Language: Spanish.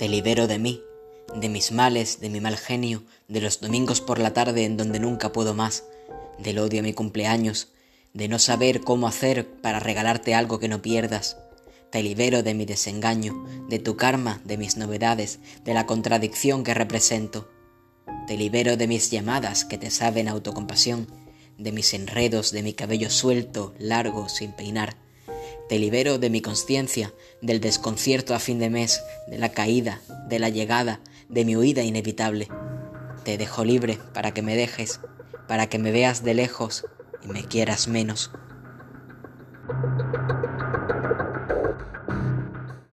Te libero de mí, de mis males, de mi mal genio, de los domingos por la tarde en donde nunca puedo más, del odio a mi cumpleaños, de no saber cómo hacer para regalarte algo que no pierdas. Te libero de mi desengaño, de tu karma, de mis novedades, de la contradicción que represento. Te libero de mis llamadas que te saben autocompasión, de mis enredos, de mi cabello suelto, largo, sin peinar. Te libero de mi conciencia, del desconcierto a fin de mes, de la caída, de la llegada, de mi huida inevitable. Te dejo libre para que me dejes, para que me veas de lejos y me quieras menos.